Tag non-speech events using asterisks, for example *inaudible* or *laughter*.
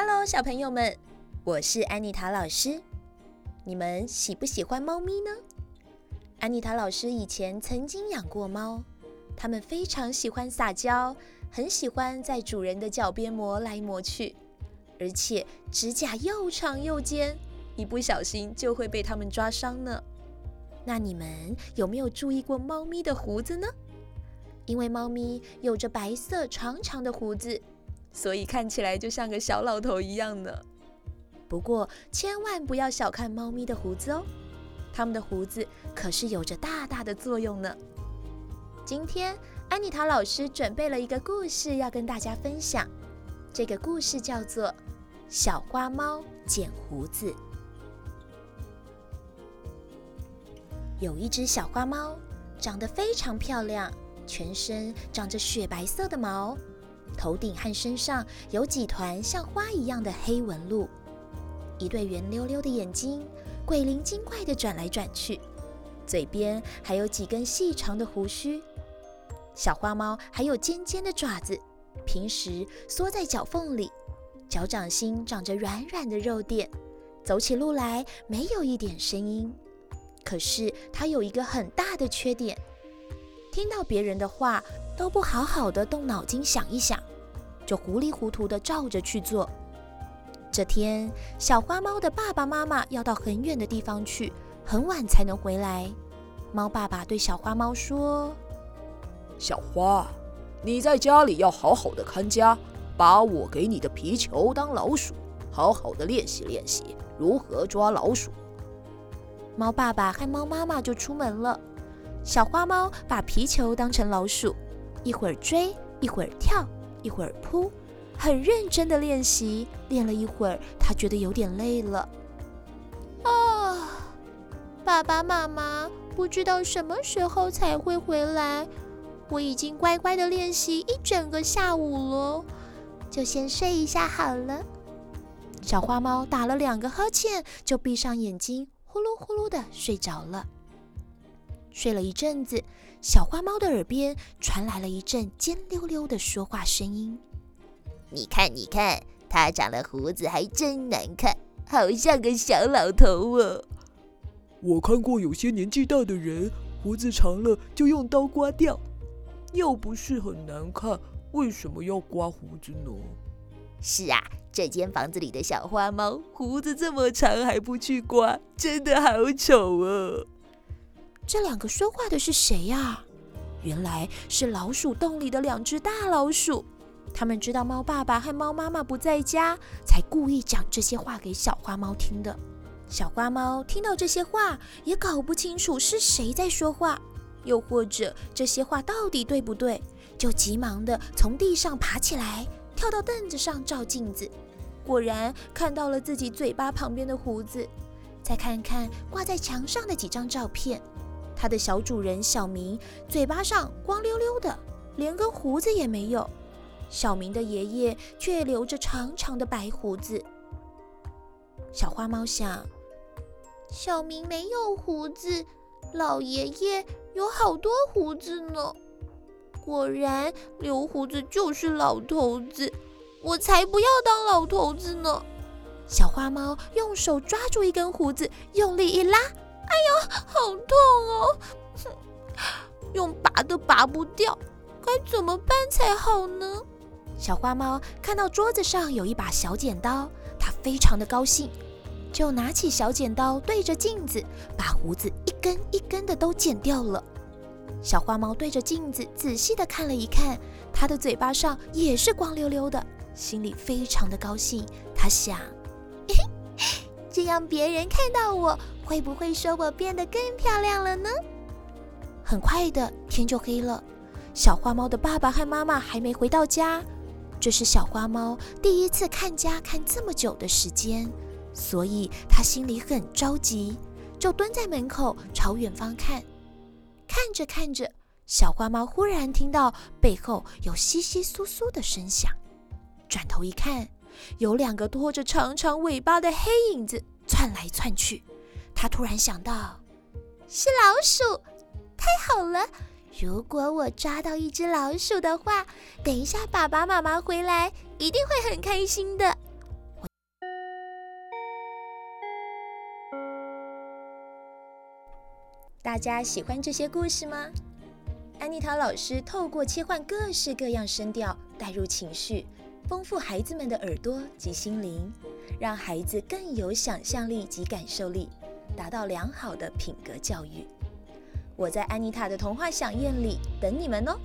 Hello，小朋友们，我是安妮塔老师。你们喜不喜欢猫咪呢？安妮塔老师以前曾经养过猫，它们非常喜欢撒娇，很喜欢在主人的脚边磨来磨去，而且指甲又长又尖，一不小心就会被它们抓伤呢。那你们有没有注意过猫咪的胡子呢？因为猫咪有着白色长长的胡子，所以看起来就像个小老头一样呢。不过千万不要小看猫咪的胡子哦，它们的胡子可是有着大大的作用呢。今天安妮塔老师准备了一个故事要跟大家分享，这个故事叫做《小花猫剪胡子》。有一只小花猫，长得非常漂亮。全身长着雪白色的毛，头顶和身上有几团像花一样的黑纹路，一对圆溜溜的眼睛，鬼灵精怪的转来转去，嘴边还有几根细长的胡须。小花猫还有尖尖的爪子，平时缩在脚缝里，脚掌心长着软软的肉垫，走起路来没有一点声音。可是它有一个很大的缺点。听到别人的话都不好好的动脑筋想一想，就糊里糊涂的照着去做。这天，小花猫的爸爸妈妈要到很远的地方去，很晚才能回来。猫爸爸对小花猫说：“小花，你在家里要好好的看家，把我给你的皮球当老鼠，好好的练习练习如何抓老鼠。”猫爸爸和猫妈妈就出门了。小花猫把皮球当成老鼠，一会儿追，一会儿跳，一会儿扑，很认真的练习。练了一会儿，它觉得有点累了。啊，爸爸妈妈不知道什么时候才会回来。我已经乖乖的练习一整个下午了，就先睡一下好了。小花猫打了两个哈欠，就闭上眼睛，呼噜呼噜的睡着了。睡了一阵子，小花猫的耳边传来了一阵尖溜溜的说话声音：“你看，你看，它长了胡子还真难看，好像个小老头哦。”我看过有些年纪大的人，胡子长了就用刀刮掉，又不是很难看，为什么要刮胡子呢？是啊，这间房子里的小花猫胡子这么长还不去刮，真的好丑哦。这两个说话的是谁呀？原来是老鼠洞里的两只大老鼠。他们知道猫爸爸和猫妈妈不在家，才故意讲这些话给小花猫听的。小花猫听到这些话，也搞不清楚是谁在说话，又或者这些话到底对不对，就急忙地从地上爬起来，跳到凳子上照镜子。果然看到了自己嘴巴旁边的胡子，再看看挂在墙上的几张照片。他的小主人小明嘴巴上光溜溜的，连根胡子也没有。小明的爷爷却留着长长的白胡子。小花猫想：小明没有胡子，老爷爷有好多胡子呢。果然，留胡子就是老头子，我才不要当老头子呢！小花猫用手抓住一根胡子，用力一拉。哎呦，好痛哦！哼，用拔都拔不掉，该怎么办才好呢？小花猫看到桌子上有一把小剪刀，它非常的高兴，就拿起小剪刀对着镜子，把胡子一根一根的都剪掉了。小花猫对着镜子仔细的看了一看，它的嘴巴上也是光溜溜的，心里非常的高兴。它想，嘿 *laughs* 嘿，这样别人看到我。会不会说我变得更漂亮了呢？很快的天就黑了，小花猫的爸爸和妈妈还没回到家。这是小花猫第一次看家看这么久的时间，所以它心里很着急，就蹲在门口朝远方看。看着看着，小花猫忽然听到背后有窸窸窣窣的声响，转头一看，有两个拖着长长尾巴的黑影子窜来窜去。他突然想到是老鼠太好了。如果我抓到一只老鼠的话等一下爸爸妈妈回来一定会很开心的。大家喜欢这些故事吗？安妮塔老师透过切换各式各样声调带入情绪丰富孩子们的耳朵及心灵让孩子更有想象力及感受力。达到良好的品格教育。我在安妮塔的童话响宴里等你们哦。